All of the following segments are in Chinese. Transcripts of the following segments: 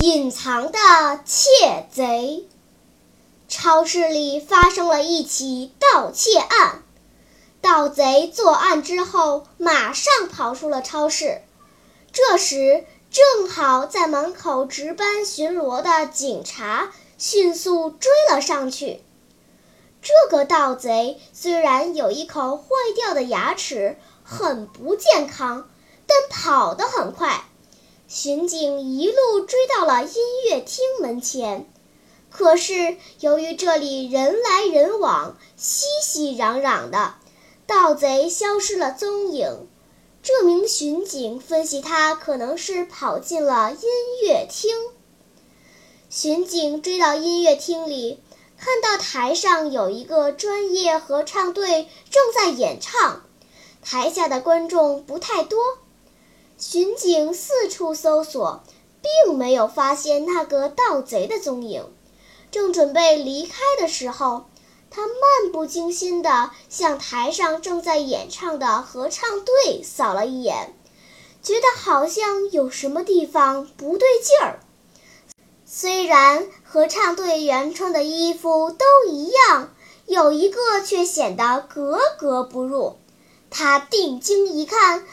隐藏的窃贼。超市里发生了一起盗窃案。盗贼作案之后，马上跑出了超市。这时，正好在门口值班巡逻的警察迅速追了上去。这个盗贼虽然有一口坏掉的牙齿，很不健康，但跑得很快。巡警一路追到了音乐厅门前，可是由于这里人来人往，熙熙攘攘的。盗贼消失了踪影，这名巡警分析他可能是跑进了音乐厅。巡警追到音乐厅里，看到台上有一个专业合唱队正在演唱，台下的观众不太多。巡警四处搜索，并没有发现那个盗贼的踪影，正准备离开的时候。他漫不经心地向台上正在演唱的合唱队扫了一眼，觉得好像有什么地方不对劲儿。虽然合唱队员穿的衣服都一样，有一个却显得格格不入。他定睛一看，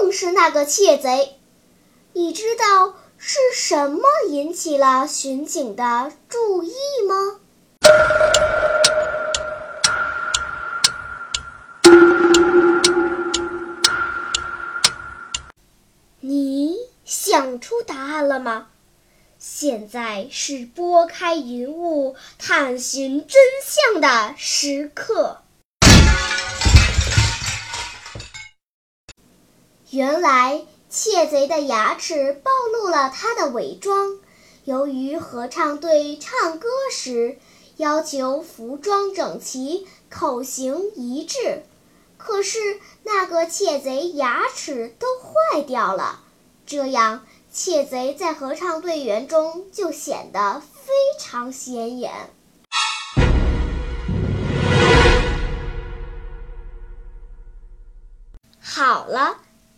正是那个窃贼。你知道是什么引起了巡警的注意吗？你想出答案了吗？现在是拨开云雾探寻真相的时刻。原来窃贼的牙齿暴露了他的伪装。由于合唱队唱歌时要求服装整齐、口型一致，可是那个窃贼牙齿都坏掉了。这样，窃贼在合唱队员中就显得非常显眼。好了，